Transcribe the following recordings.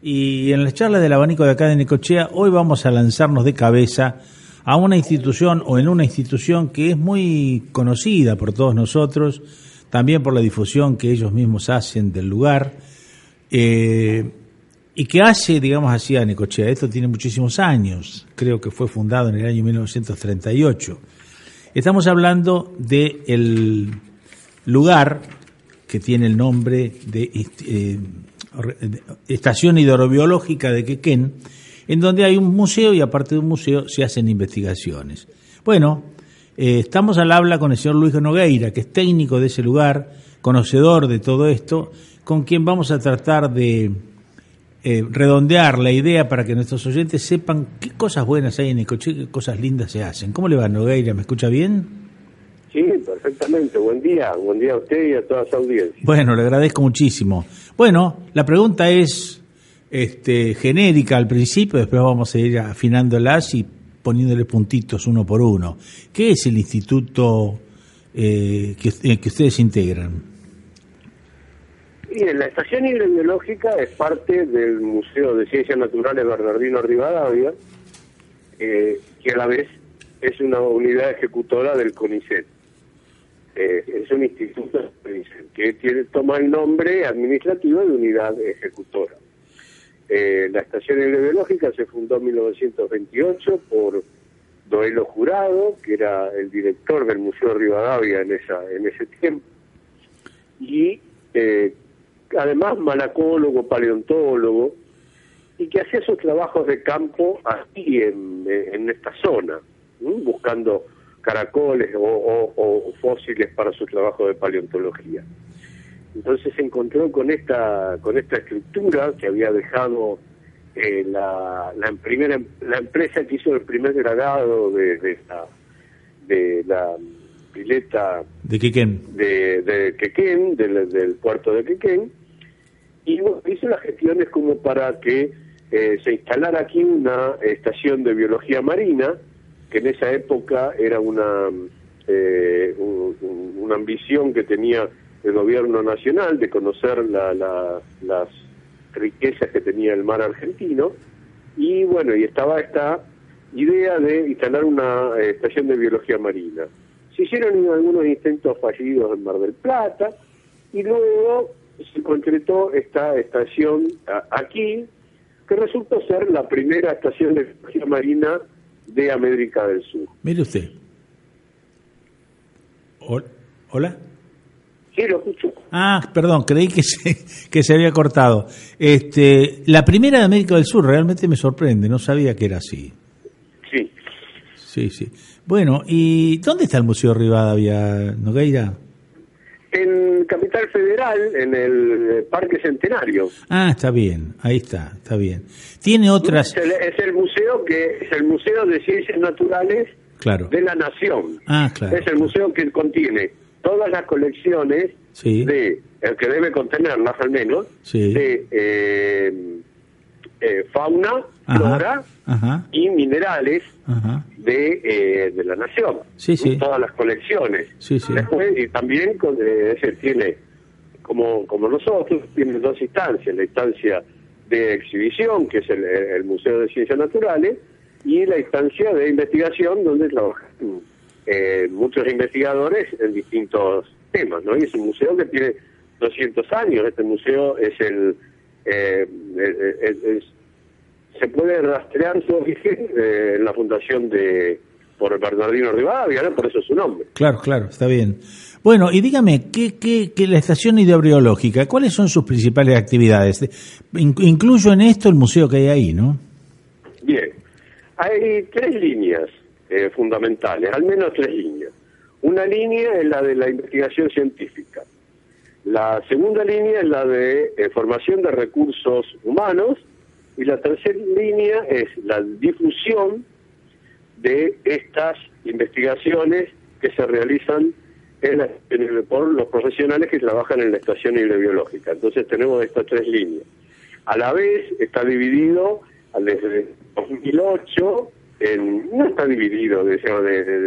Y en las charlas del abanico de acá de Necochea, hoy vamos a lanzarnos de cabeza a una institución o en una institución que es muy conocida por todos nosotros, también por la difusión que ellos mismos hacen del lugar, eh, y que hace, digamos así, a Necochea. Esto tiene muchísimos años, creo que fue fundado en el año 1938. Estamos hablando del el lugar que tiene el nombre de eh, Estación Hidrobiológica de Quequén, en donde hay un museo y aparte de un museo se hacen investigaciones. Bueno, eh, estamos al habla con el señor Luis Nogueira, que es técnico de ese lugar, conocedor de todo esto, con quien vamos a tratar de eh, redondear la idea para que nuestros oyentes sepan qué cosas buenas hay en Ecoche, qué cosas lindas se hacen. ¿Cómo le va, Nogueira? ¿Me escucha bien? Sí, perfectamente. Buen día. Buen día a usted y a toda su audiencia. Bueno, le agradezco muchísimo. Bueno, la pregunta es este, genérica al principio, después vamos a ir afinándolas y poniéndole puntitos uno por uno. ¿Qué es el instituto eh, que, eh, que ustedes integran? Bien, la estación hidrobiológica es parte del Museo de Ciencias Naturales Bernardino Rivadavia, eh, que a la vez es una unidad ejecutora del CONICET. Eh, es un instituto que tiene, toma el nombre administrativo de unidad ejecutora. Eh, la estación hidrobiológica se fundó en 1928 por Doelo Jurado, que era el director del Museo Rivadavia en, esa, en ese tiempo, y eh, además malacólogo, paleontólogo, y que hacía sus trabajos de campo aquí en esta zona, buscando caracoles o, fósiles para su trabajo de paleontología. Entonces se encontró con esta con esta estructura que había dejado eh, la, la primera la empresa que hizo el primer grado de, de la de la pileta de Quequén de, de Quequén del, del puerto de Quequén y hizo las gestiones como para que eh, se instalara aquí una estación de biología marina que en esa época era una, eh, una ambición que tenía el gobierno nacional de conocer la, las riquezas que tenía el mar argentino y bueno, y estaba esta idea de instalar una eh, estación de biología marina. Se hicieron algunos intentos fallidos en Mar del Plata y luego se concretó esta estación aquí, que resultó ser la primera estación de biología marina de América del Sur. Mire usted. ¿Hola? Sí, lo escucho. Ah, perdón, creí que se, que se había cortado. Este, la primera de América del Sur realmente me sorprende, no sabía que era así. Sí. Sí, sí. Bueno, ¿y dónde está el Museo Rivadavia, Nogueira? En Capital Federal, en el Parque Centenario. Ah, está bien, ahí está, está bien. Tiene otras... Es el, museo que es el Museo de Ciencias Naturales claro. de la Nación. Ah, claro. Es el museo que contiene todas las colecciones de, el que debe contenerlas al menos, de eh, eh, fauna, flora y minerales De, eh, de la nación. Sí, sí. Todas las colecciones. Sí, sí. Después, y también eh, tiene, como, como nosotros, tiene dos instancias. La instancia de exhibición, que es el, Museo de Ciencias Naturales, y la instancia de investigación, donde trabajan eh, muchos investigadores en distintos temas. ¿no? Y es un museo que tiene 200 años. Este museo es el... Eh, es, se puede rastrear su origen eh, en la fundación de por Bernardino Rivadavia, ¿no? por eso es su nombre. Claro, claro, está bien. Bueno, y dígame, ¿qué, qué, qué la estación hidrobiológica, cuáles son sus principales actividades? incluyo en esto el museo que hay ahí, ¿no? Bien, hay tres líneas eh, fundamentales, al menos tres líneas. Una línea es la de la investigación científica. La segunda línea es la de eh, formación de recursos humanos y la tercera línea es la difusión de estas investigaciones que se realizan en por los profesionales que trabajan en la estación hidrobiológica. Entonces tenemos estas tres líneas. A la vez está dividido desde 2008, en, no está dividido,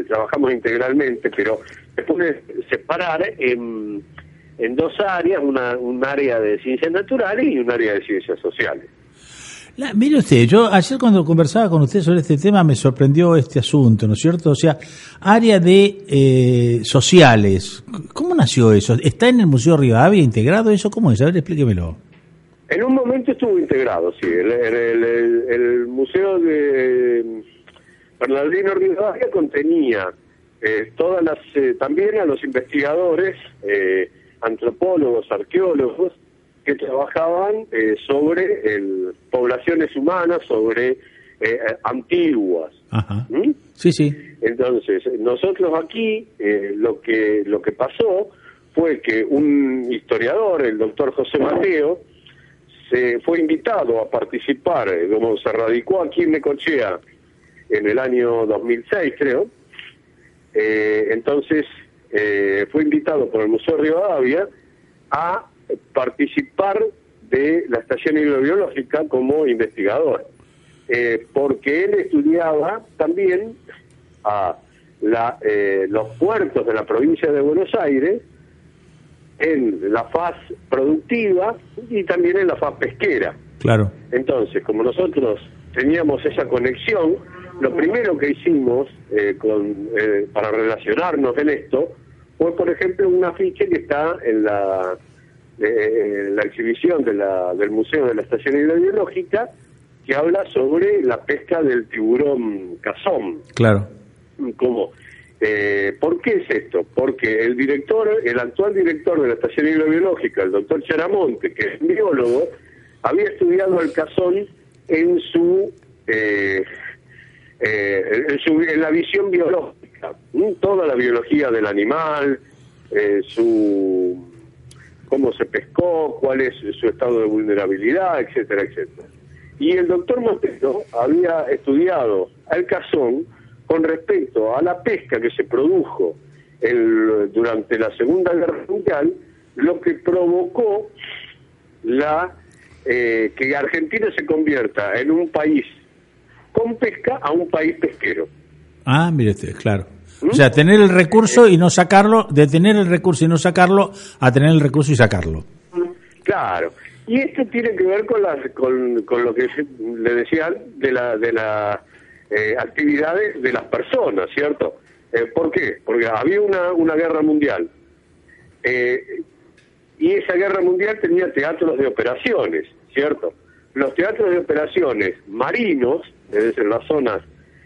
trabajamos integralmente, pero se puede separar en, en dos áreas, una, un área de ciencias naturales y un área de ciencias sociales. Mire usted, yo ayer cuando conversaba con usted sobre este tema me sorprendió este asunto, ¿no es cierto? O sea, área de eh, sociales, ¿cómo nació eso? ¿Está en el Museo Rivadavia integrado eso? ¿Cómo es? A ver, explíquemelo. En un momento estuvo integrado, sí. El, Museo de Bernardino Rivadavia contenía eh, todas las, eh, también a los investigadores, antropólogos, arqueólogos, que trabajaban eh, sobre el, poblaciones humanas, sobre eh, antiguas. ¿Mm? Sí, sí. Entonces, nosotros aquí eh, lo que lo que pasó fue que un historiador, el doctor José Mateo, se fue invitado a participar, como se radicó aquí en Necochea en el año 2006, creo. entonces, fue invitado por el Museo Rivadavia a participar de la estación hidrobiológica como investigador, eh, porque él estudiaba también a la, eh, los puertos de la provincia de Buenos Aires en la faz productiva y también en la faz pesquera. Claro. Entonces, como nosotros teníamos esa conexión, lo primero que hicimos eh, con, para relacionarnos en esto fue, por ejemplo, un afiche que está en la la exhibición de la, del Museo de la Estación Hidrobiológica que habla sobre la pesca del tiburón cazón. Claro. ¿Cómo? Eh, ¿Por qué es esto? Porque el director, el actual director de la Estación Hidrobiológica, el doctor Charamonte, que es biólogo, había estudiado el cazón en su, eh, eh, en, su en la visión biológica, toda la biología del animal, su cómo se pescó, cuál es su estado de vulnerabilidad, etcétera, etcétera. Y el doctor Montero había estudiado al cazón con respecto a la pesca que se produjo durante la Segunda Guerra Mundial, lo que provocó la eh, que Argentina se convierta en un país con pesca a un país pesquero. Ah, mire usted, claro. O sea, tener el recurso y no sacarlo, de tener el recurso y no sacarlo, a tener el recurso y sacarlo. Claro. Y esto tiene que ver con, las, con, lo que le decía de la de las eh, actividades de las personas, ¿cierto? Eh, ¿Por qué? Porque había una, una guerra mundial. Eh, y esa guerra mundial tenía teatros de operaciones, ¿cierto? Los teatros de operaciones marinos, es decir, las zonas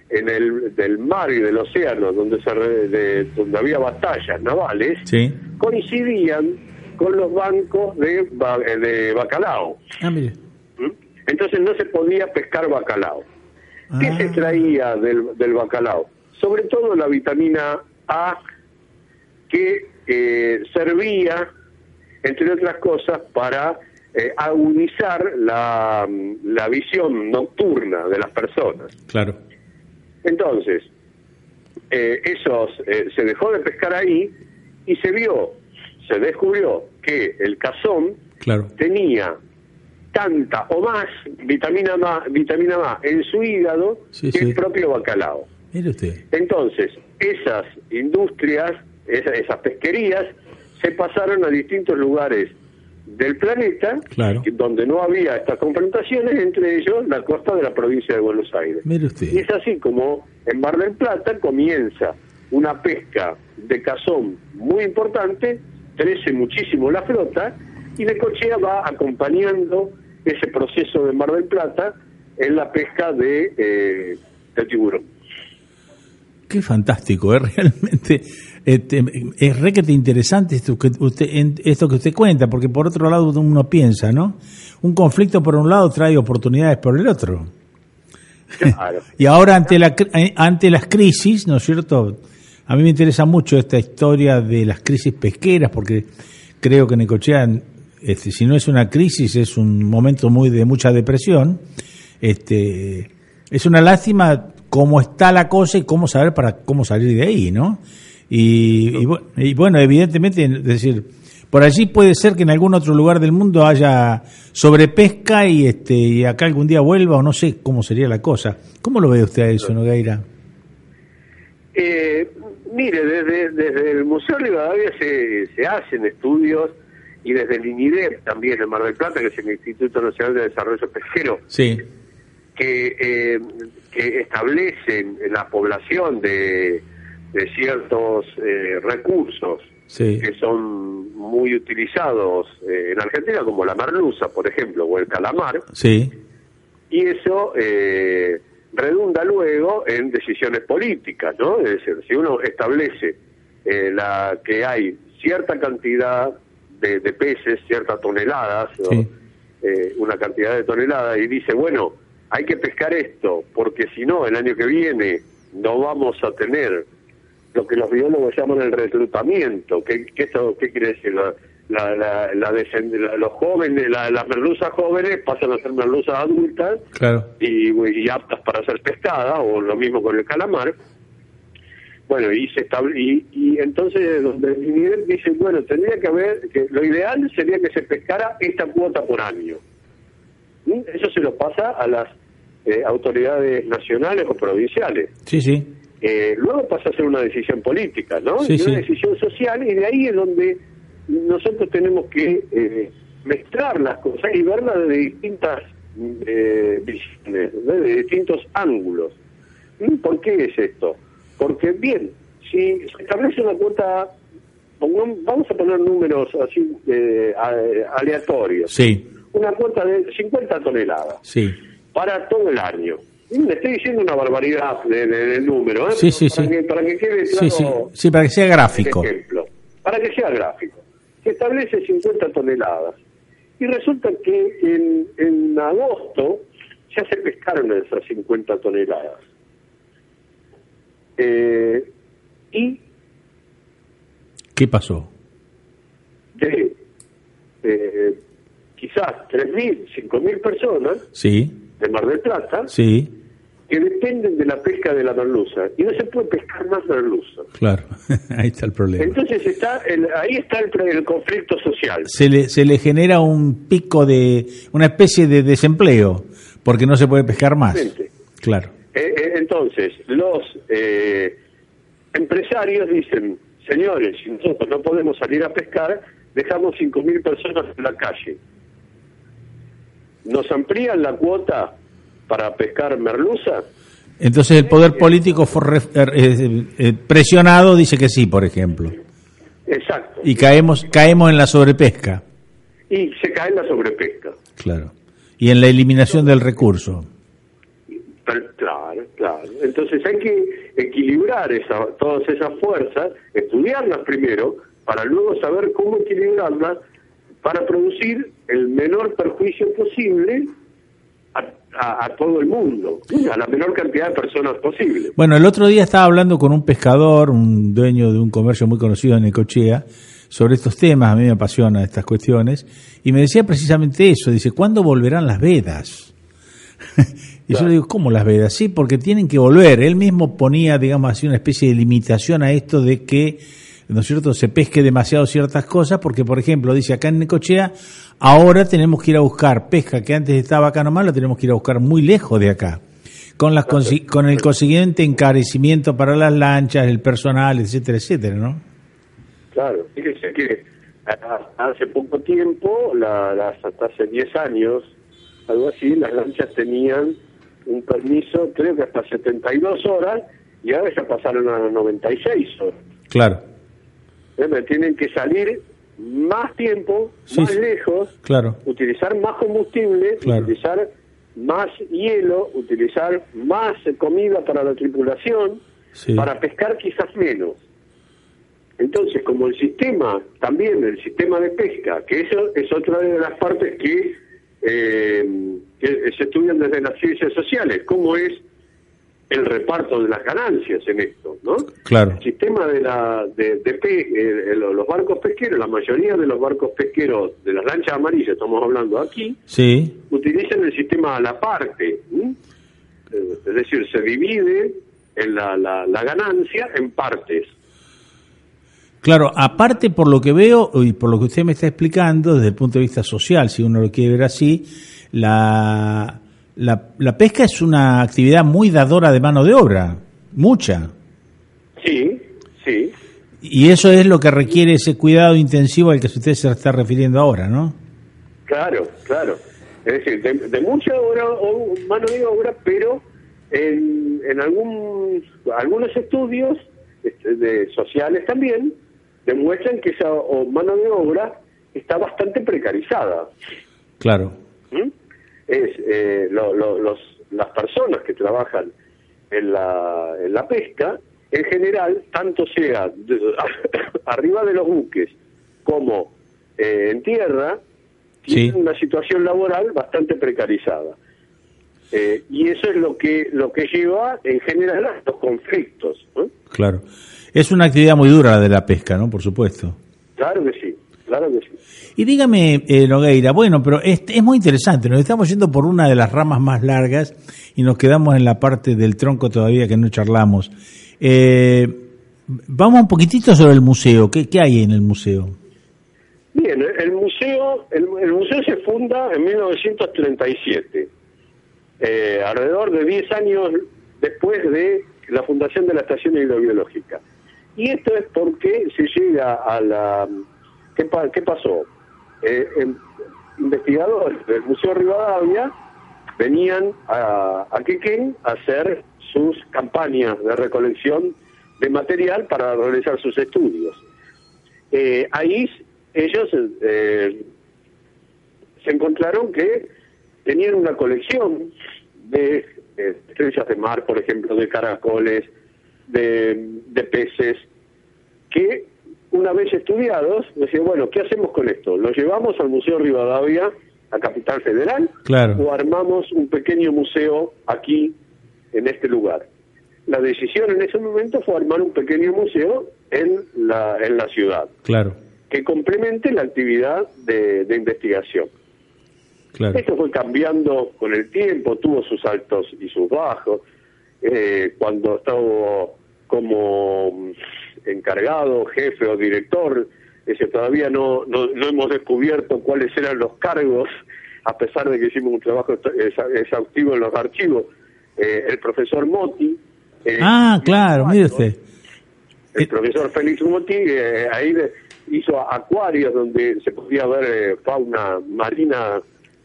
en el del mar y del océano donde se donde había batallas navales coincidían con los bancos de, de bacalao. Ah, ¿Mm? Entonces no se podía pescar bacalao. ¿Qué se ah. traía del, del bacalao? Sobre todo la vitamina A que eh, servía, entre otras cosas, para eh, agudizar la, la visión nocturna de las personas. Claro. Entonces, eh, esos, eh, se dejó de pescar ahí y se vio, se descubrió que el cazón tenía tanta o más vitamina más, vitamina más en su hígado que el propio bacalao. Entonces, esas industrias, esas pesquerías, se pasaron a distintos lugares del planeta, donde no había estas confrontaciones, entre ellos la costa de la provincia de Buenos Aires. Y es así como en Mar del Plata comienza una pesca de cazón muy importante, crece muchísimo la flota, y Necochea va acompañando ese proceso de Mar del Plata en la pesca de, eh, de tiburón. Qué fantástico, ¿eh? realmente este, es requete interesante esto que usted esto que usted cuenta, porque por otro lado uno piensa, ¿no? Un conflicto por un lado trae oportunidades por el otro. y ahora ante la eh, ante las crisis, ¿no es cierto? A mí me interesa mucho esta historia de las crisis pesqueras, porque creo que Necochea, este, si no es una crisis, es un momento muy de mucha depresión. Este, es una lástima cómo está la cosa y cómo saber para cómo salir de ahí, ¿no? Y, bueno, evidentemente, es decir, por allí puede ser que en algún otro lugar del mundo haya sobrepesca y este y acá algún día vuelva o no sé cómo sería la cosa. ¿Cómo lo ve usted a eso, Nogueira? Eh, mire, desde, desde el Museo Rivadavia se, se hacen estudios y desde el INIDEP también en Mar del Plata, que es el Instituto Nacional de Desarrollo Pesquero, Sí, que, eh, que establecen la población de, de ciertos eh, recursos sí, que son muy utilizados eh, en Argentina, como la merluza, por ejemplo, o el calamar, sí, y eso eh, redunda luego en decisiones políticas, ¿no? Es decir, si uno establece eh, la que hay cierta cantidad de, de peces, ciertas toneladas. Eh, una cantidad de toneladas, y dice, bueno, hay que pescar esto, porque si no, el año que viene no vamos a tener lo que los biólogos llaman el reclutamiento. ¿Qué, qué, esto, qué quiere decir? La, la, la, la la- los jóvenes, la- las merluzas jóvenes pasan a ser merluzas adultas claro. y, y aptas para ser pescadas, o lo mismo con el calamar. Bueno, y se estable, y, y entonces donde el INIDEP dice, bueno, tendría que haber, que lo ideal sería que se pescara esta cuota por año. ¿Mm? Eso se lo pasa a las eh, autoridades nacionales o provinciales. Sí, sí, Eh, luego pasa a ser una decisión política, ¿no? Sí, y una sí. decisión social, y de ahí es donde nosotros tenemos que eh, mezclar las cosas y verlas desde distintas eh, visiones, ¿no? de distintos ángulos. ¿Por qué es esto? Porque, bien, si se establece una cuota, vamos a poner números así eh, aleatorios, sí, una cuota de 50 toneladas sí, para todo el año. Le estoy diciendo una barbaridad de, de- del número, ¿eh? Sí, sí, para sí. Que, para que quede claro sí, sí, para que sea gráfico. ejemplo. Para que sea gráfico. Se establece 50 toneladas. Y resulta que en, en agosto ya se pescaron esas 50 toneladas. Eh, y ¿Qué pasó? de eh, quizás 3.000, 5.000 personas Sí, de Mar del Plata sí, que dependen de la pesca de la merluza y no se puede pescar más merluza. claro, ahí está el problema. Entonces está el- ahí está el, el conflicto social. Se le, se le genera un pico de, una especie de desempleo, porque no se puede pescar más. Claro, Eh, eh, entonces los eh, empresarios dicen, señores, si nosotros no podemos salir a pescar, dejamos 5.000 personas en la calle. ¿Nos amplían la cuota para pescar merluza? entonces el poder político fue re- eh, eh, presionado, dice que sí, por ejemplo, Exacto. y caemos, caemos en la sobrepesca. Y se cae en la sobrepesca. Claro. Y en la eliminación del recurso. Pero, Claro, claro. Entonces hay que equilibrar esa, todas esas fuerzas, estudiarlas primero, para luego saber cómo equilibrarlas para producir el menor perjuicio posible a, a- a todo el mundo, a la menor cantidad de personas posible. Bueno, el otro día estaba hablando con un pescador, un dueño de un comercio muy conocido en Necochea, sobre estos temas, a mí me apasionan estas cuestiones, y me decía precisamente eso, dice, ¿cuándo volverán las vedas? y yo le digo, ¿cómo las vedas? Sí, porque tienen que volver. Él mismo ponía, digamos así, una especie de limitación a esto de que, ¿no es cierto?, se pesque demasiado ciertas cosas, porque, por ejemplo, dice acá en Necochea, ahora tenemos que ir a buscar pesca que antes estaba acá nomás, la tenemos que ir a buscar muy lejos de acá. Con, las con el consiguiente encarecimiento para las lanchas, el personal, etcétera, etcétera, ¿no? Claro, fíjese que hace poco tiempo, la- las, hasta hace 10 años, algo así, las lanchas tenían un permiso, creo que hasta 72 horas, y ahora ya pasaron a 96 horas. Claro, ¿Eh? Tienen que salir más tiempo, Sí, más sí. lejos, claro, utilizar más combustible, Claro. utilizar más hielo, utilizar más comida para la tripulación, sí. para pescar quizás menos. Entonces, como el sistema, también el sistema de pesca, que eso es otra de las partes que, eh, que se estudian desde las ciencias sociales, cómo es el reparto de las ganancias en esto, ¿no? Claro, El sistema de la de, de pe- eh, los barcos pesqueros, la mayoría de los barcos pesqueros de las lanchas amarillas, estamos hablando aquí, sí, utilizan el sistema a la parte. Eh, es decir, se divide en la, la, la ganancia en partes. Claro, aparte por lo que veo y por lo que usted me está explicando desde el punto de vista social, si uno lo quiere ver así, la, la, la pesca es una actividad muy dadora de mano de obra, mucha. Sí, sí. Y eso es lo que requiere ese cuidado intensivo al que usted se está refiriendo ahora, ¿no? Claro, claro. Es decir, de, mucha obra, o mano de obra, pero en, en algún, algunos estudios este, de, sociales también demuestran que esa mano de obra está bastante precarizada. Claro. ¿Mm? Es eh, los, las personas que trabajan en la, en la pesca, en general, tanto sea arriba de los buques como eh, en tierra, tienen una situación laboral bastante precarizada. Eh, y eso es lo que lo que lleva en general a los conflictos. Claro. Es una actividad muy dura la de la pesca, ¿no? Por supuesto. Claro que sí, claro que sí. Y dígame, eh, Nogueira, bueno, pero es, muy interesante, nos estamos yendo por una de las ramas más largas y nos quedamos en la parte del tronco todavía que no charlamos. Eh, vamos un poquitito sobre el museo, ¿qué, qué hay en el museo? Bien, el museo, el, museo se funda en 1937, eh, alrededor de 10 años después de la fundación de la estación hidrobiológica. Y esto es porque se llega a la... ¿Qué, qué pasó? Eh, investigadores del Museo Rivadavia venían a, a a hacer sus campañas de recolección de material para realizar sus estudios. Eh, ahí ellos eh, se encontraron que tenían una colección de estrellas de mar, por ejemplo, de caracoles, de, de peces, que una vez estudiados, decían, bueno, ¿qué hacemos con esto? ¿Lo llevamos al Museo Rivadavia, a Capital Federal? Claro. ¿O armamos un pequeño museo aquí, en este lugar? La decisión en ese momento fue armar un pequeño museo en la, en la ciudad. Claro que complemente la actividad de, investigación. Esto fue cambiando con el tiempo, tuvo sus altos y sus bajos. Eh, cuando estaba como encargado, jefe o director, ese, todavía no, no, hemos descubierto cuáles eran los cargos, a pesar de que hicimos un trabajo exhaustivo en los archivos. Eh, el profesor Moti. Eh, ah, claro, mire usted. El profesor Félix Moti, ahí de, hizo acuarios donde se podía ver eh, fauna marina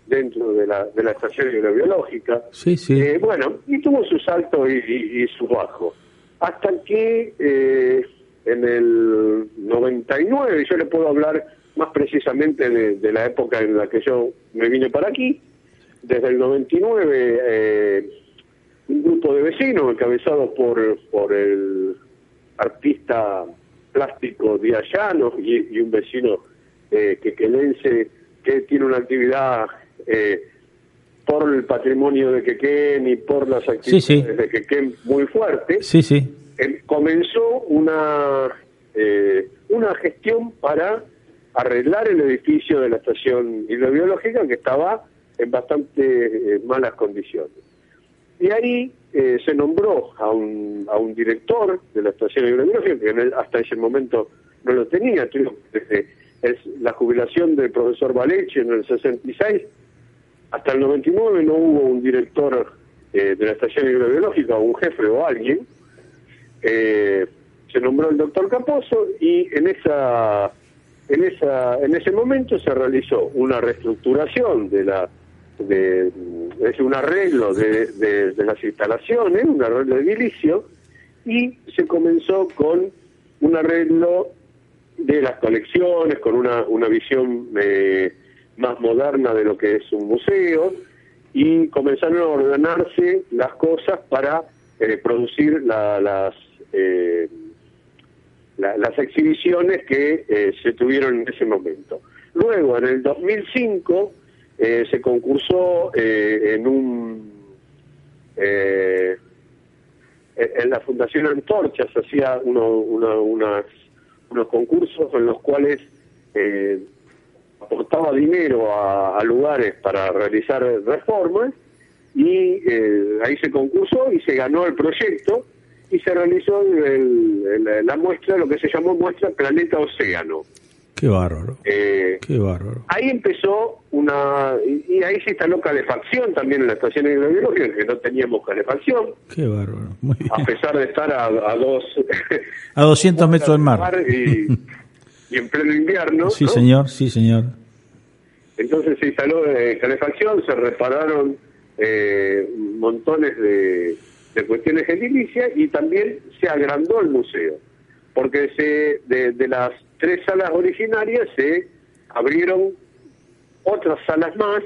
dentro de la, de la estación hidrobiológica. Sí, sí. Eh, bueno, y tuvo su salto y, y, su bajo. Hasta que eh, en el 99, yo le puedo hablar más precisamente de, la época en la que yo me vine para aquí, desde el 99, un grupo de vecinos encabezados por, por el artista plástico de y, y un vecino eh, quequenense que tiene una actividad eh, por el patrimonio de Quequén y por las actividades de Quequén muy fuerte, sí, sí. Comenzó una, eh, una gestión para arreglar el edificio de la estación hidrobiológica que estaba en bastante eh, malas condiciones. Y ahí eh, se nombró a un, a un director de la estación hidrográfica, que hasta ese momento no lo tenía. Desde es la jubilación del profesor Valeche en el 66, hasta el 99 no hubo un director eh, de la estación hidrobiológica, un jefe o alguien. Eh, se nombró el doctor Caposo y en esa en esa en ese momento se realizó una reestructuración de la de, es un arreglo de, de, las instalaciones, un arreglo de edilicio, y se comenzó con un arreglo de las colecciones, con una, una visión eh, más moderna de lo que es un museo, y comenzaron a ordenarse las cosas para eh, producir las, eh, las exhibiciones que se tuvieron en ese momento. Luego, en el 2005, eh, se concursó eh, en un eh, en la Fundación Antorcha se hacía uno, unos concursos en los cuales aportaba dinero a, lugares para realizar reformas y ahí se concursó y se ganó el proyecto y se realizó la muestra, lo que se llamó muestra Planeta Océano. Qué bárbaro. Eh, Qué bárbaro. Ahí empezó una. Y, y ahí se instaló calefacción también en la estación hidrobiológica, que no teníamos calefacción, Qué bárbaro. Muy bien. a pesar de estar a, a dos. A 200 metros del mar. Y, y en pleno invierno. Sí, ¿no? señor, sí, señor. Entonces se instaló eh, calefacción, se repararon eh, montones de, de cuestiones edilicias y también se agrandó el museo, porque se de, de las tres salas originarias se abrieron otras salas más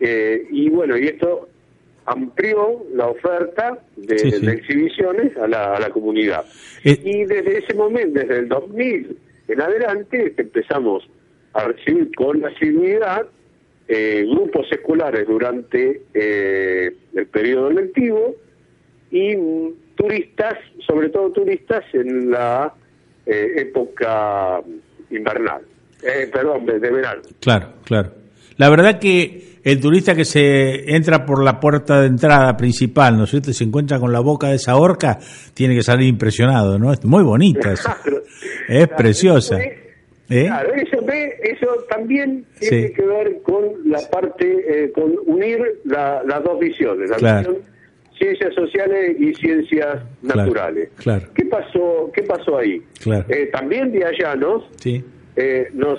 eh, y bueno, y esto amplió la oferta de, Sí, sí. de exhibiciones a la, a la comunidad. Eh, Y desde ese momento, desde el 2000 en adelante, empezamos a recibir con asiduidad eh, grupos escolares durante eh, el periodo lectivo y turistas, sobre todo turistas en la eh, época invernal, eh, perdón, de, de verano. Claro, claro. La verdad que el turista que se entra por la puerta de entrada principal, ¿no es cierto? Y se encuentra con la boca de esa horca, tiene que salir impresionado, ¿no? Es muy bonita esa. Es Claro, preciosa. eso ¿Eh? Claro, eso, ve, eso también tiene Sí. que ver con la parte, eh, con unir la- las dos visiones, la Claro. visión ciencias sociales y ciencias Claro, naturales. claro. ¿Qué pasó, qué pasó ahí? Claro. Eh, también Diallanos Sí, eh, nos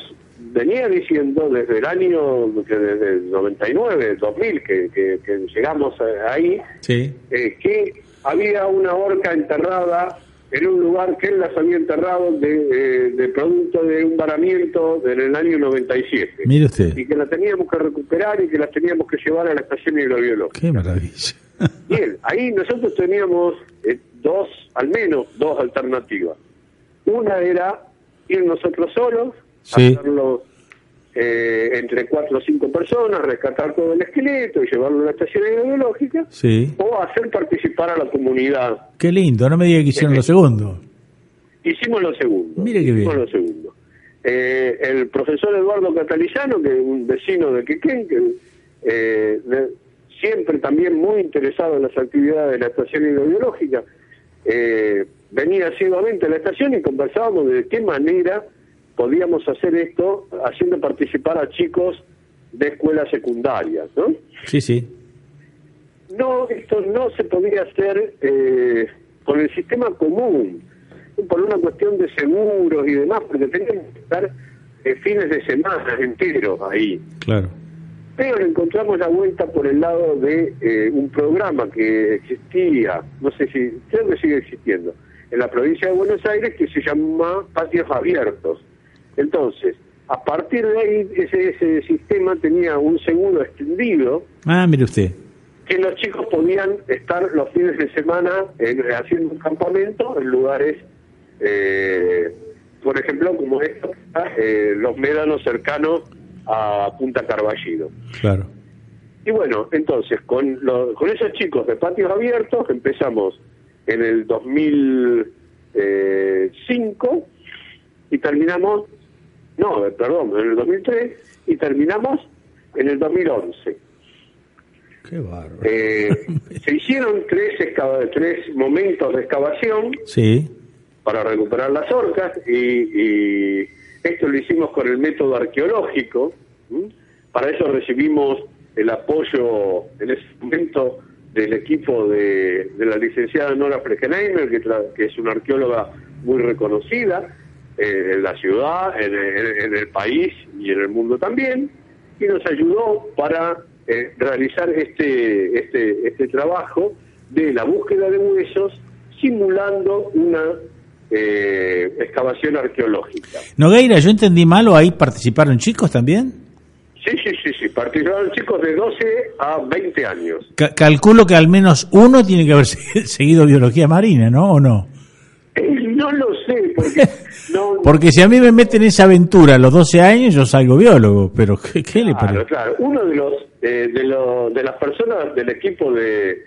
venía diciendo desde el año, desde el 99, 2000, que, que, que llegamos ahí, sí. eh, que había una horca enterrada en un lugar que él las había enterrado de, de producto de un varamiento en el año 97. Mire usted. Y que la teníamos que recuperar y que las teníamos que llevar a la estación hidrobiológica. Qué maravilla. Bien, ahí nosotros teníamos eh, dos, al menos dos alternativas. Una era ir nosotros solos, Sí. hacerlo eh, entre cuatro o cinco personas, rescatar todo el esqueleto y llevarlo a la estación hidrobiológica, Sí. o hacer participar a la comunidad. Qué lindo, no me diga que hicieron lo segundo. Hicimos lo segundo. Mire qué bien. Hicimos lo segundo. Eh, el profesor Eduardo Catalizano, que es un vecino de Quequén, que eh, de- siempre también muy interesado en las actividades de la estación hidrobiológica, eh, venía asiduamente a la estación y conversábamos de qué manera podíamos hacer esto haciendo participar a chicos de escuelas secundarias, ¿no? Sí, sí. No, esto no se podía hacer eh, con el sistema común, por una cuestión de seguros y demás, porque teníamos que estar eh, fines de semana enteros ahí. Claro. Pero le encontramos la vuelta por el lado de eh, un programa que existía, no sé si, creo que sigue existiendo, en la provincia de Buenos Aires, que se llama Patios Abiertos. Entonces, a partir de ahí, ese, ese sistema tenía un seguro extendido, Ah, mire usted. que los chicos podían estar los fines de semana en- haciendo un campamento en lugares, eh, por ejemplo, como esto, eh, los médanos cercanos a Punta Carballido. Claro. Y bueno, entonces, con, lo- con esos chicos de patios abiertos empezamos en el 2005 y terminamos, no, perdón, en el 2003 y terminamos en el 2011. Qué bárbaro. Eh, se hicieron tres, tres momentos de excavación Sí, para recuperar las orcas y, y esto lo hicimos con el método arqueológico. Para eso recibimos el apoyo en ese momento del equipo de, de la licenciada Nora Fregenheimer, que, que es una arqueóloga muy reconocida eh, en la ciudad, en, en- en el país y en el mundo también, y nos ayudó para eh, realizar este, este, este trabajo de la búsqueda de huesos simulando una eh, excavación arqueológica. Nogueira, yo entendí mal o ahí participaron chicos también. Sí, sí, sí, sí, participaron chicos de 12 a 20 años. Ca- calculo que al menos uno tiene que haber se- seguido biología marina, ¿no? ¿O no? Eh, no lo sé, porque no, Porque si a mí me meten en esa aventura a los 12 años, yo salgo biólogo, pero ¿qué, qué le Claro, parece? claro. Uno de los eh, de, los de las personas del equipo de,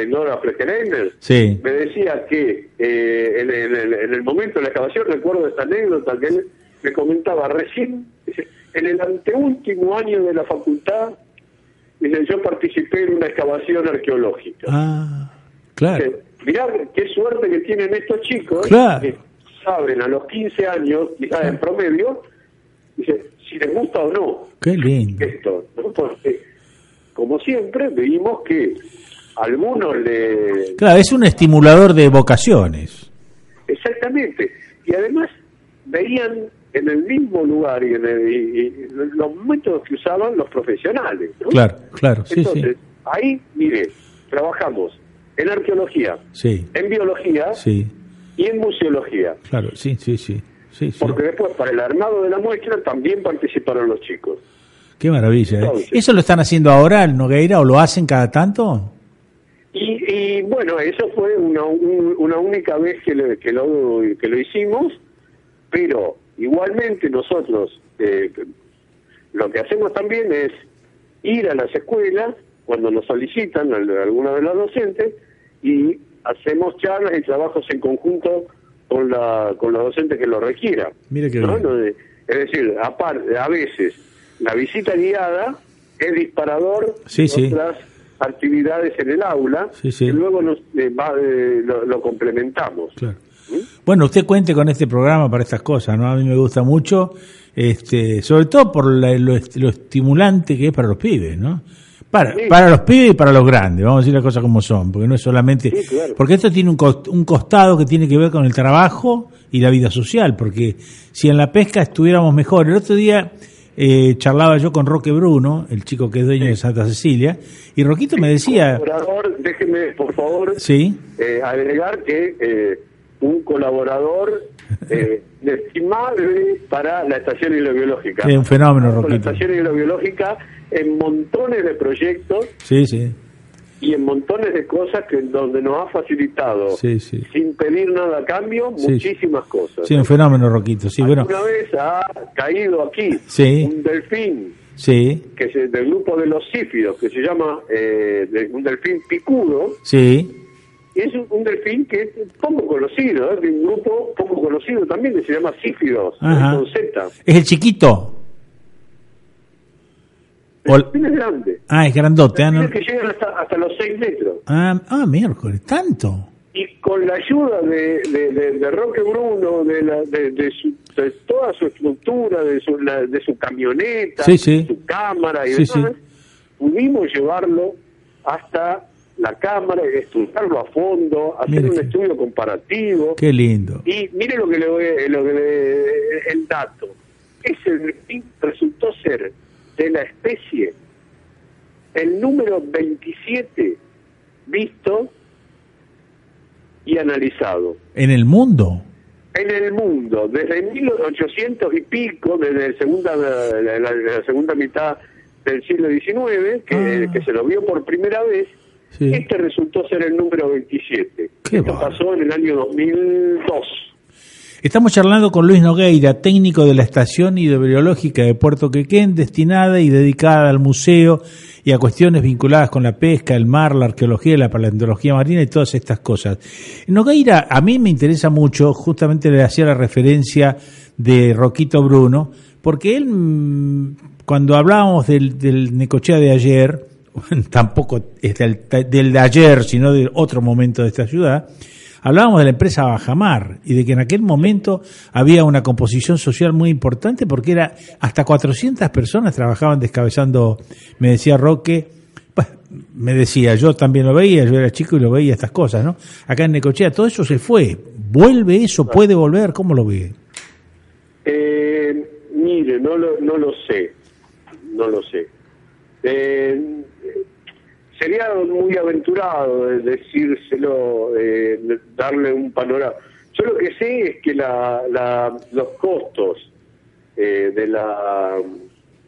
de Nora Fregenheimer Sí. me decía que eh, en, el- en el, en el momento de la excavación, recuerdo esta anécdota que él me comentaba recién, dice, en el anteúltimo año de la facultad, dice, yo participé en una excavación arqueológica. Ah, claro. Dice, Mirá qué suerte que tienen estos chicos, Claro. que saben a los 15 años, quizás en promedio, dice, si les gusta o no. Qué lindo. Esto, Porque, como siempre, vimos que algunos le... Claro, es un estimulador de vocaciones. Exactamente. Y además veían en el mismo lugar y en los métodos que usaban los profesionales. Claro, claro, sí, Entonces, ahí, mire, trabajamos en arqueología, sí. en biología sí. y en museología. Claro, sí, sí, sí. sí, Porque después, para el armado de la muestra, también participaron los chicos. Qué maravilla. ¿eh? ¿Eso lo están haciendo ahora el Nogueira o lo hacen cada tanto? Y, bueno, eso fue una, una única vez que, que, lo, que lo hicimos, pero igualmente nosotros eh, lo que hacemos también es ir a las escuelas cuando nos solicitan alguna de las docentes y hacemos charlas y trabajos en conjunto con la con los docentes que lo requieran. Mire que Es decir, aparte, a veces la visita guiada es disparador sí, de otras actividades en el aula y luego nos, eh, eh, lo, complementamos. ¿Mm? Bueno, usted cuente con este programa para estas cosas, ¿no? A mí me gusta mucho, este, sobre todo por lo, estimulante que es para los pibes, ¿no? Para, para los pibes y para los grandes, vamos a decir las cosas como son, porque no es solamente... Porque esto tiene un, un costado que tiene que ver con el trabajo y la vida social, porque si en la pesca estuviéramos mejor, el otro día eh, charlaba yo con Roque Bruno, el chico que es dueño de Santa Cecilia, y Roquito me decía... déjeme por favor ¿Sí? Eh, agregar que eh, un colaborador eh, estimable para la estación hidrobiológica. Es un fenómeno, Roquito. La estación hidrobiológica en montones de proyectos. Sí, sí. Y en montones de cosas que donde nos ha facilitado, sin pedir nada a cambio, muchísimas cosas. Sí, un fenómeno, Roquito. Sí, bueno. Una vez ha caído aquí un delfín sí. que es del grupo de los sífidos, que se llama eh, un delfín picudo. Sí es un, delfín que es poco conocido, es de un grupo poco conocido también que se llama Sífidos, con Z. ¿Es el chiquito? El es grande. Ah, es grandote. Ah, que llegan hasta, hasta los 6 metros. Ah, ah, miércoles, ¿tanto? Y con la ayuda de, de, Roque Bruno, de, la, de, su, toda su estructura, de su, de su camioneta, su cámara y demás, pudimos llevarlo hasta la cámara y estudiarlo a fondo, hacer un estudio comparativo. Qué lindo. Y mire lo que le voy, lo que le, el dato. Ese delfín resultó ser de la especie el número 27 visto y analizado. ¿En el mundo? En el mundo, desde 1800 y pico, desde la segunda, la, segunda mitad del siglo XIX, que, ah. que se lo vio por primera vez, este resultó ser el número 27. Esto pasó en el año 2002. Estamos charlando con Luis Nogueira, técnico de la Estación Hidrobiológica de Puerto Quequén, destinada y dedicada al museo y a cuestiones vinculadas con la pesca, el mar, la arqueología, la paleontología marina y todas estas cosas. Nogueira, a mí me interesa mucho, justamente le hacía la referencia de Roquito Bruno, porque él, mm, cuando hablábamos del, del Necochea de ayer, tampoco es del, de ayer, sino de otro momento de esta ciudad, hablábamos de la empresa Bajamar y de que en aquel momento había una composición social muy importante porque era hasta 400 personas trabajaban descabezando, me decía Roque, pues, me decía, yo también lo veía, yo era chico y lo veía estas cosas, ¿no? Acá en Necochea todo eso se fue, ¿vuelve eso? ¿Puede volver? ¿Cómo lo ve? Eh, mire, no lo, no lo sé, no lo sé. Eh, sería muy aventurado decírselo, eh, darle un panorama. Yo lo que sé es que la, los costos eh, de la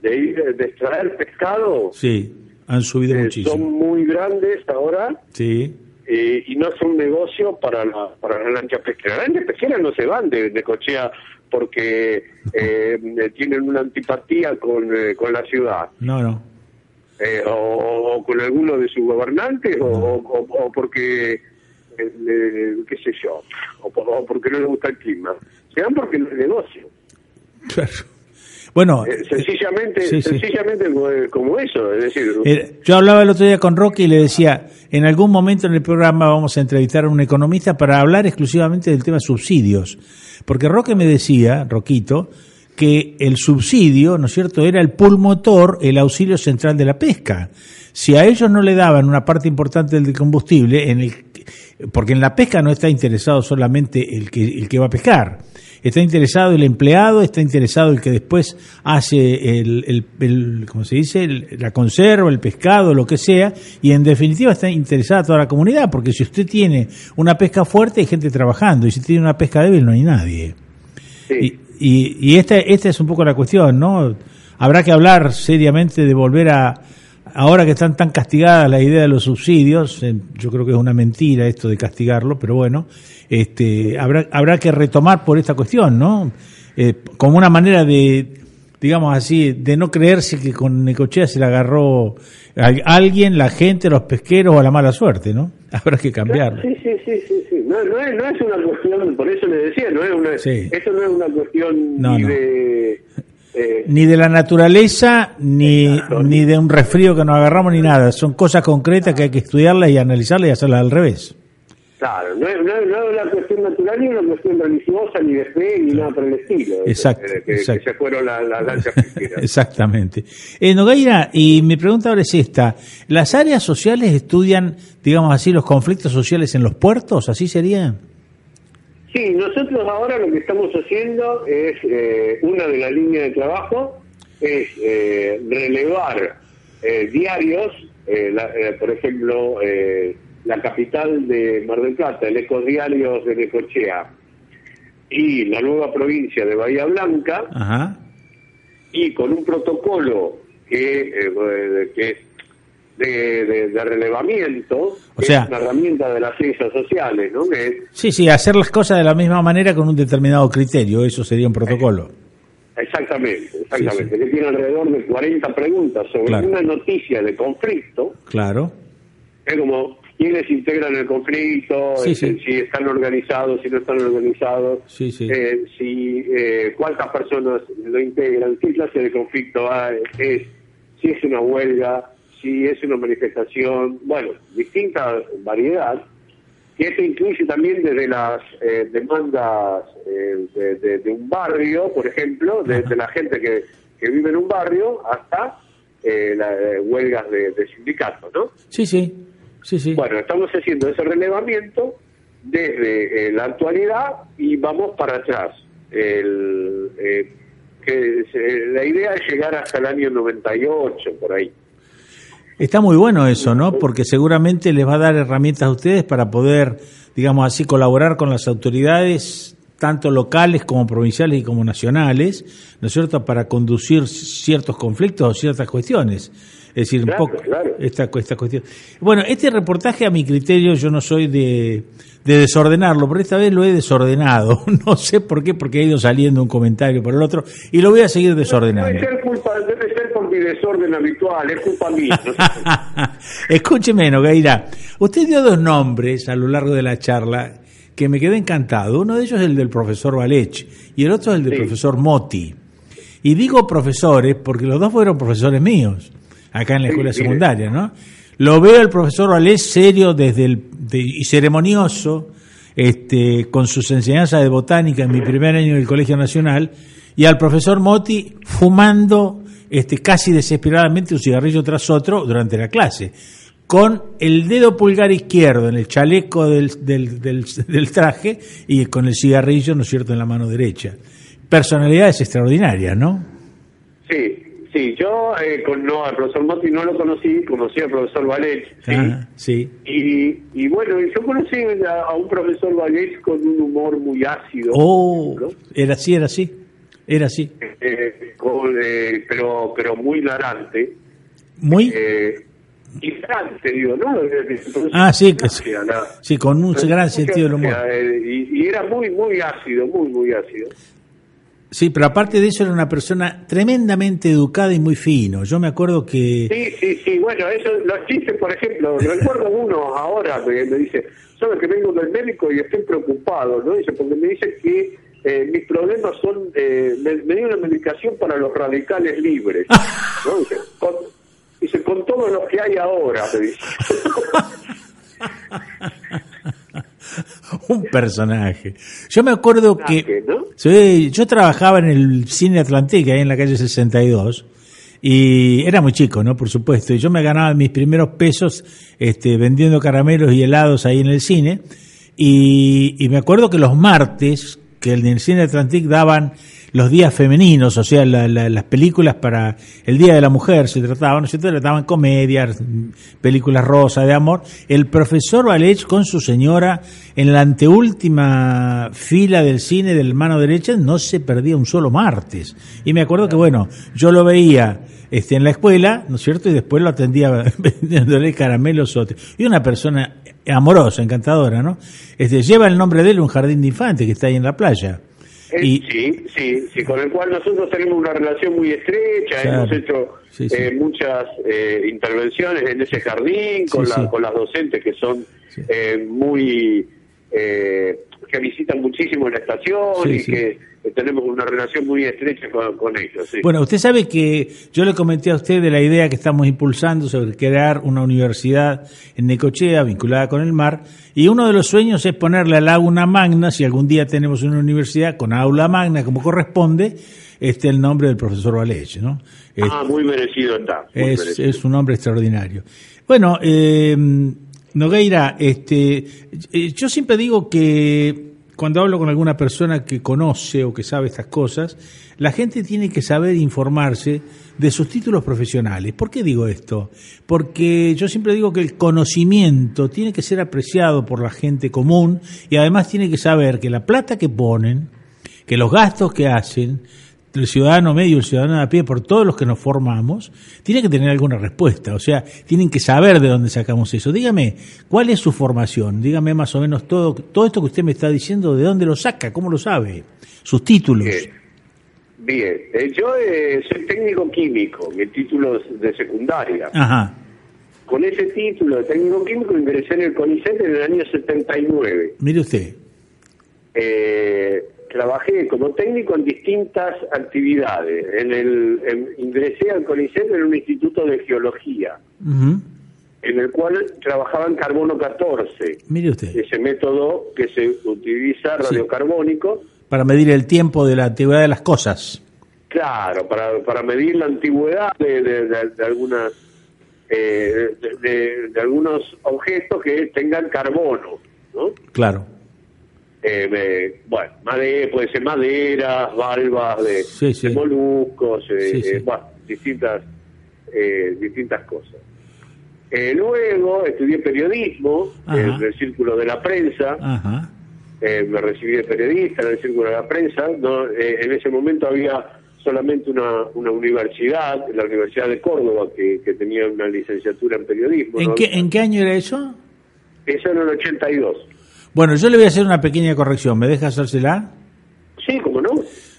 de, ir, de extraer pescado sí han subido eh, muchísimo. son muy grandes ahora sí. y no es un negocio para la para la lancha pesquera. Las lanchas pesqueras no se van de, de cochea porque tienen una antipatía con, con la ciudad. No no eh, o, con alguno de sus gobernantes o, porque, eh, qué sé yo, o, porque no le gusta el clima. Se dan porque no es negocio. Claro. Bueno, Eh, sencillamente, sí, sencillamente como- como eso, es decir, yo hablaba el otro día con Roque y le decía, en algún momento en el programa vamos a entrevistar a un economista para hablar exclusivamente del tema subsidios. Porque Roque me decía, Roquito, que el subsidio, ¿no es cierto?, era el pulmotor, el auxilio central de la pesca. Si a ellos no le daban una parte importante del combustible, en el, porque en la pesca no está interesado solamente el que, el que va a pescar, está interesado el empleado, está interesado el que después hace el, el, el- ¿cómo se dice? El- la conserva, el pescado, lo que sea, y en definitiva está interesada toda la comunidad, porque si usted tiene una pesca fuerte hay gente trabajando, y si tiene una pesca débil no hay nadie. sí. Y, y, y esta, esta es un poco la cuestión, ¿no? Habrá que hablar seriamente de volver a, ahora que están tan castigadas la idea de los subsidios, eh, yo creo que es una mentira esto de castigarlo, pero bueno, este, habrá, habrá que retomar por esta cuestión, ¿no? Eh, como una manera de, digamos así, de no creerse que con Necochea se le agarró a alguien, la gente, los pesqueros o la mala suerte, ¿no? Habrá que cambiarlo. Sí, sí, sí, sí, sí. No, no, es, no es una cuestión, por eso le decía, no es una, Sí. esto no es una cuestión No, ni no. de... eh, Ni de la naturaleza, ni, ni de un resfrío que nos agarramos, ni nada. Son cosas concretas que hay que estudiarlas y analizarlas y hacerlas al revés. Claro, no es, no, no es una cuestión natural ni una cuestión religiosa, ni de fe, ni nada por el estilo. Exacto, Eh, que, exacto. que se fueron las lanchas. Exactamente. Eh, Nogueira, y mi pregunta ahora es esta. ¿Las áreas sociales estudian, digamos así, los conflictos sociales en los puertos? ¿Así sería? Sí, nosotros ahora lo que estamos haciendo es, eh, una de las líneas de trabajo, es eh, relevar eh, diarios, eh, la- eh, por ejemplo, eh, la capital de Mar del Plata, el Ecodiarios de Necochea, y la nueva provincia de Bahía Blanca, Ajá. y con un protocolo que, eh, que es de, de- de relevamiento, O que sea- es una herramienta de las ciencias sociales, ¿no? Que es Sí, sí, hacer las cosas de la misma manera con un determinado criterio. Eso sería un protocolo. Exactamente, exactamente. Sí, Que tiene alrededor de 40 preguntas sobre Claro. una noticia de conflicto. Claro. Es como quiénes integran el conflicto, Sí, este, sí. si están organizados, si no están organizados, Sí, eh, si eh, cuántas personas lo integran, qué clase de conflicto hay, es, si es una huelga, si es una manifestación, bueno, distinta variedad. que esto incluye también desde las eh, demandas eh, de, de- de un barrio, por ejemplo, de, de la gente que, que vive en un barrio, hasta eh, las eh, huelgas de, de sindicatos, ¿no? Sí, sí. Sí, sí. Bueno, estamos haciendo ese relevamiento desde eh, la actualidad y vamos para atrás. El, eh, que se- la idea es llegar hasta el año 98, por ahí. Está muy bueno eso, ¿no? Porque seguramente les va a dar herramientas a ustedes para poder, digamos así, colaborar con las autoridades, tanto locales como provinciales y como nacionales, ¿no es cierto?, para conducir ciertos conflictos o ciertas cuestiones. Es decir, Claro, un poco claro. esta, esta cuestión. Bueno, este reportaje a mi criterio yo no soy de, de desordenarlo, pero esta vez lo he desordenado. No sé por qué, porque ha ido saliendo un comentario por el otro y lo voy a seguir desordenando. Debe ser, culpa, debe ser por mi desorden habitual, es culpa mía. no sé. Escúcheme, Nogueira. Usted dio dos nombres a lo largo de la charla que me quedé encantado. Uno de ellos es el del profesor Valech y el otro es el del Sí. profesor Moti. Y digo profesores porque los dos fueron profesores míos, acá en la escuela sí. secundaria, ¿no? Lo veo al profesor Valech serio desde el, de- y ceremonioso, este, con sus enseñanzas de botánica en mi primer año del Colegio Nacional, y al profesor Moti fumando este, casi desesperadamente un cigarrillo tras otro durante la clase, con el dedo pulgar izquierdo en el chaleco del, del, del- del traje y con el cigarrillo, ¿no es cierto?, en la mano derecha. Personalidades extraordinarias, ¿no? Sí, sí, yo eh, con, no, al profesor Motti no lo conocí, conocí al profesor Valet, sí. Ah, sí. Y, y bueno, yo conocí a, a un profesor Valet con un humor muy ácido, Oh, era así, era así, era así. Eh, con, eh, pero, pero muy larante. Muy, Eh, hilarante, digo, ¿no? Ah, sí, que sí. Gracia, la- sí, con un gran sentido del humor. Eh, Y, y era muy, muy ácido, muy, muy ácido. Sí, pero aparte de eso era una persona tremendamente educada y muy fino. Yo me acuerdo que... Sí, sí, sí, bueno, eso, los chistes, por ejemplo, recuerdo uno ahora que me dice, sabes que vengo del médico y estoy preocupado, ¿no? Dice, porque me dice que eh, mis problemas son, eh, me, me dio una medicación para los radicales libres. ¿no? Dice, con, dice, con todo lo que hay ahora, me dice. un personaje. Yo me acuerdo que ¿no? sí, yo trabajaba en el cine Atlántica, ahí en la calle 62, y era muy chico, ¿no? Por supuesto. Y yo me ganaba mis primeros pesos este, vendiendo caramelos y helados ahí en el cine. Y, y me acuerdo que los martes, que en el cine Atlantic daban los días femeninos, o sea, la- la- las películas para el Día de la Mujer se trataban, ¿no es cierto? Trataban comedias, películas rosas de amor. El profesor Valech con su señora en la anteúltima fila del cine del mano derecha no se perdía un solo martes. Y me acuerdo que, bueno, yo lo veía este, en la escuela, ¿no es cierto? Y después lo atendía vendiéndole caramelos. o- Y una persona amorosa, encantadora, ¿no? Este, lleva el nombre de él un jardín de infantes que está ahí en la playa. Eh, Y- sí, sí, sí, con el cual nosotros tenemos una relación muy estrecha, Claro. hemos hecho Sí, sí. eh, muchas eh, intervenciones en ese jardín con, la- con las docentes que son eh, muy... que visitan muchísimo la estación Sí, y sí. que tenemos una relación muy estrecha con, con ellos. Sí. Bueno, usted sabe que yo le comenté a usted de la idea que estamos impulsando sobre crear una universidad en Necochea vinculada con el mar y uno de los sueños es ponerle a Laguna Magna, si algún día tenemos una universidad con aula magna como corresponde, este el nombre del profesor Valech, ¿no? Es- ah, muy merecido está. muy es, merecido. es un hombre extraordinario. Bueno, eh, Nogueira, este, eh, yo siempre digo que cuando hablo con alguna persona que conoce o que sabe estas cosas, la gente tiene que saber informarse de sus títulos profesionales. ¿Por qué digo esto? Porque yo siempre digo que el conocimiento tiene que ser apreciado por la gente común y además tiene que saber que la plata que ponen, que los gastos que hacen, el ciudadano medio, el ciudadano de a pie, por todos los que nos formamos, tiene que tener alguna respuesta. O sea, tienen que saber de dónde sacamos eso. Dígame, ¿cuál es su formación? Dígame más o menos todo, todo esto que usted me está diciendo, ¿de dónde lo saca? ¿Cómo lo sabe? Sus títulos. Bien. Bien, Eh, yo eh, soy técnico químico, mi título es de secundaria. Ajá. Con ese título de técnico químico ingresé en el CONICET en el año 79. Mire usted. Eh, trabajé como técnico en distintas actividades. En el en- ingresé al CONICET en un instituto de geología, en el cual trabajaba en carbono 14, Mire usted. ese método que se utiliza Sí. radiocarbónico, Para medir el tiempo de la antigüedad de las cosas. claro, para, para medir la antigüedad de, de- de- de algunas eh, de algunos objetos que tengan carbono, ¿no? Claro. Eh, bueno, madera, puede ser madera, valvas de, Sí, sí. de moluscos, Sí, bueno, distintas, eh, distintas cosas. Eh, luego estudié periodismo Ajá. en el círculo de la prensa, Ajá. eh, me recibí de periodista en el círculo de la prensa. No, Eh, en ese momento había solamente una, una universidad, la Universidad de Córdoba, que, que tenía una licenciatura en periodismo. ¿En ¿no? qué, ¿En qué año era eso? Eso en el 82. Bueno, yo le voy a hacer una pequeña corrección. ¿Me deja hacérsela? Sí, ¿cómo no?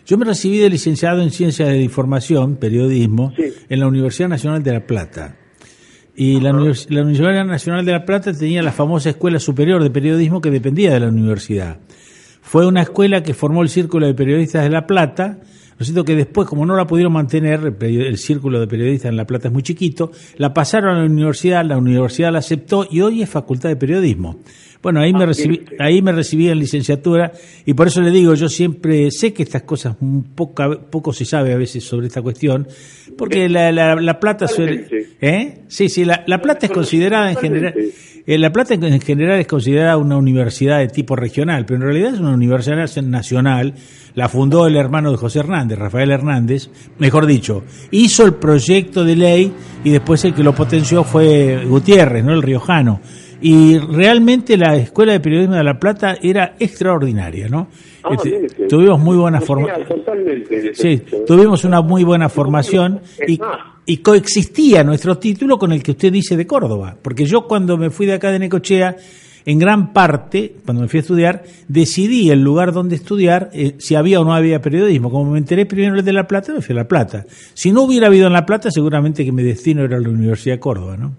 Yo me recibí de licenciado en Ciencias de Información, Periodismo, Sí. en la Universidad Nacional de La Plata. Y la, la Universidad Nacional de La Plata tenía la famosa Escuela Superior de Periodismo que dependía de la universidad. Fue una escuela que formó el Círculo de Periodistas de La Plata, ¿no es cierto? Que después, como no la pudieron mantener, el, el Círculo de Periodistas en La Plata es muy chiquito, la pasaron a la universidad, la universidad la aceptó y hoy es Facultad de Periodismo. Bueno, ahí me Ah, recibí, ahí me recibí en licenciatura y por eso le digo, yo siempre sé que estas cosas un poco, poco se sabe a veces sobre esta cuestión, porque la, la, la plata suele... ¿Eh? Sí, sí, la, la plata es considerada en general... Eh, la Plata en general es considerada una universidad de tipo regional, pero en realidad es una universidad nacional. La fundó el hermano de José Hernández, Rafael Hernández, mejor dicho, hizo el proyecto de ley y después el que lo potenció fue Gutiérrez, ¿no? El riojano. Y realmente la Escuela de Periodismo de La Plata era extraordinaria, ¿no? Ah, Este, tuvimos muy buena formación. Sí, tuvimos una muy buena formación y coexistía nuestro título con el que usted dice de Córdoba. Porque yo cuando me fui de acá de Necochea, en gran parte, cuando me fui a estudiar, decidí el lugar donde estudiar, eh, si había o no había periodismo. Como me enteré primero el de La Plata, me fui a La Plata. Si no hubiera habido en La Plata, seguramente que mi destino era la Universidad de Córdoba, ¿no?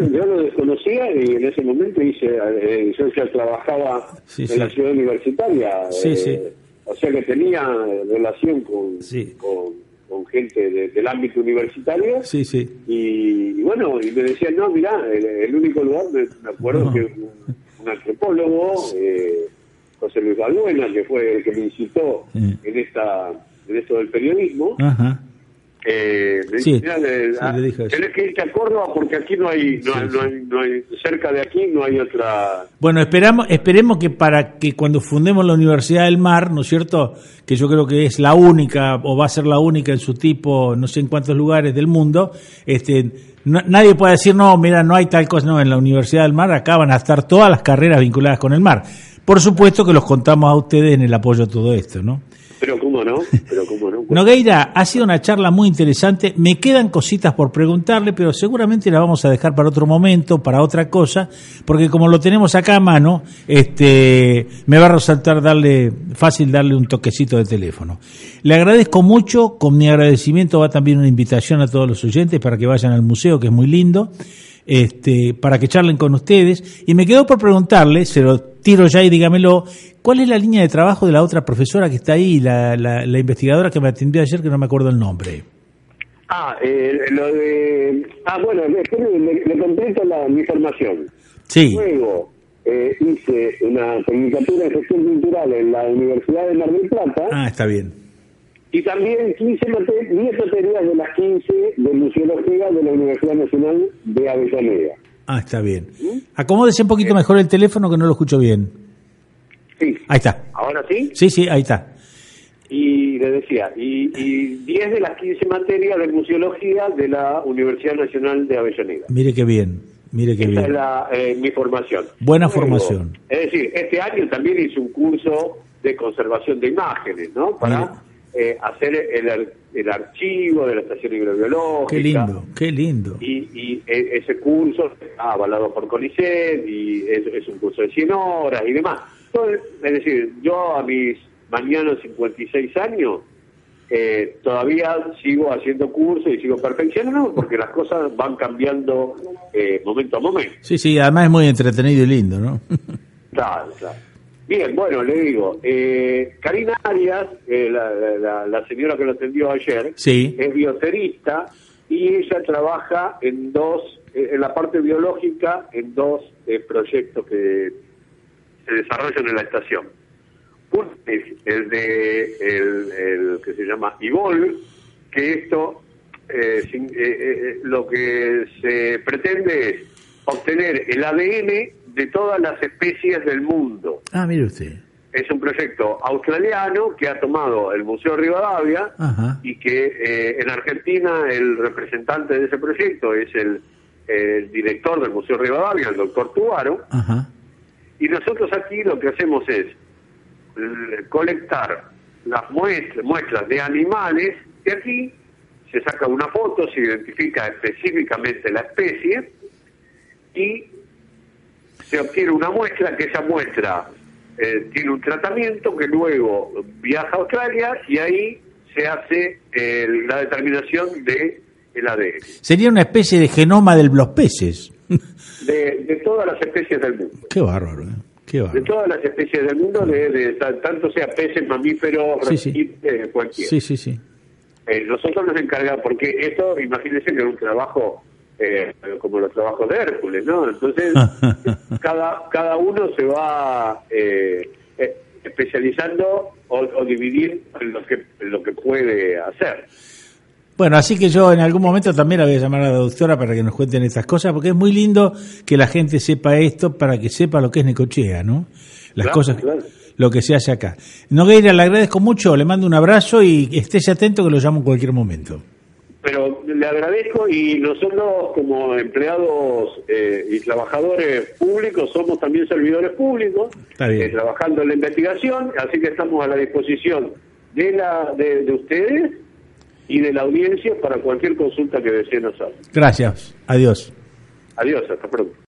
Yo, yo lo desconocía y en ese momento hice, eh, yo ya trabajaba Sí, en sí. la ciudad universitaria, Sí, eh, sí. o sea que tenía relación con, con, gente del ámbito universitario. Sí, sí. Y, bueno, y me decían, no, mirá, el, único lugar, me, acuerdo que un, antropólogo, eh, José Luis Balbuena, que fue el que me incitó en esta en esto del periodismo, Ajá. Eh, sí, tenés que irte a Córdoba porque aquí no hay, no, hay, no, hay, cerca de aquí no hay otra. Bueno, esperamos, esperemos que para que cuando fundemos la Universidad del Mar, ¿no es cierto? Que yo creo que es la única o va a ser la única en su tipo, no sé en cuántos lugares del mundo, este, nadie puede decir no, mira, no hay tal cosa, no, en la Universidad del Mar acá van a estar todas las carreras vinculadas con el mar. Por supuesto que los contamos a ustedes en el apoyo a todo esto, ¿no? Cómo no, pero cómo no. Nogueira, ha sido una charla muy interesante. Me quedan cositas por preguntarle, pero seguramente la vamos a dejar para otro momento, para otra cosa, porque como lo tenemos acá a mano, este, me va a resaltar darle, fácil darle un toquecito de teléfono. Le agradezco mucho, con mi agradecimiento va también una invitación a todos los oyentes para que vayan al museo, que es muy lindo este, para que charlen con ustedes. Y me quedo por preguntarle, se lo tiro ya y dígamelo, ¿cuál es la línea de trabajo de la otra profesora que está ahí, la, la, investigadora que me atendió ayer, que no me acuerdo el nombre? Ah, eh, lo de... Ah, bueno, le, le, completo la, mi formación. Sí. Luego eh, hice una tecnicatura en gestión cultural en la Universidad de Mar del Plata. Ah, está bien y también 15 10 materias de las 15 de Museología de la Universidad Nacional de Avellaneda. Ah, está bien. ¿Mm? Acomódese un poquito mejor el teléfono que no lo escucho bien. Sí. Ahí está. ¿Ahora sí? Sí, sí, ahí está. Y le decía, y, y 10 de las 15 materias de Museología de la Universidad Nacional de Avellaneda. Mire qué bien. Mire qué bien. es la, eh, mi formación. Buena formación. Es decir, este año también hice un curso de conservación de imágenes, ¿no? Para eh, hacer el, el, archivo de la estación hidrobiológica. Qué lindo, qué lindo. Y, e, ese curso está avalado por CONICET y es, un curso de 100 horas y demás. Es decir, yo a mis mañanas 56 años eh, todavía sigo haciendo cursos y sigo perfeccionando porque las cosas van cambiando eh, momento a momento. Sí, sí, además es muy entretenido y lindo, ¿no? claro, claro. Bien, bueno, le digo, eh, Karina Arias, eh, la, señora que lo atendió ayer, es bioterista y ella trabaja en dos, eh, en la parte biológica, en dos proyectos que se desarrollan en la estación. Uno es el de el, que se llama IVOL, que esto lo que se pretende es obtener el ADN de todas las especies del mundo. Ah, mire usted. Es un proyecto australiano que ha tomado el Museo Rivadavia y que eh, en Argentina el representante de ese proyecto es el, director del Museo Rivadavia, el doctor Tuaro. Y nosotros aquí lo que hacemos es eh, colectar las muestras, muestras de animales y aquí se saca una foto, se identifica específicamente la especie y se obtiene una muestra, que esa muestra eh, tiene un tratamiento que luego viaja a Australia y ahí se hace la determinación de el ADN. Sería una especie de genoma de los peces. De, todas las especies del mundo. Qué bárbaro, ¿eh? Qué bárbaro. De todas las especies del mundo, de, tanto sea peces, mamíferos, sí, cualquiera. Sí, sí, sí. Eh, nosotros nos encargamos, porque esto, imagínense que es un trabajo eh, como los trabajos de Hércules, ¿no? Entonces, cada, cada uno se va eh, eh, especializando o, o, dividir en lo, que, lo que puede hacer. Bueno, así que yo en algún momento también la voy a llamar a la doctora para que nos cuenten estas cosas, porque es muy lindo que la gente sepa esto para que sepa lo que es Necochea, ¿no? Las cosas, lo que se hace acá. Nogueira, le agradezco mucho, le mando un abrazo y estése atento que lo llamo en cualquier momento pero le agradezco y nosotros como empleados eh, y trabajadores públicos somos también servidores públicos, eh, trabajando en la investigación, así que estamos a la disposición de, la, de, ustedes y de la audiencia para cualquier consulta que deseen hacer. Gracias, adiós. Adiós, hasta pronto.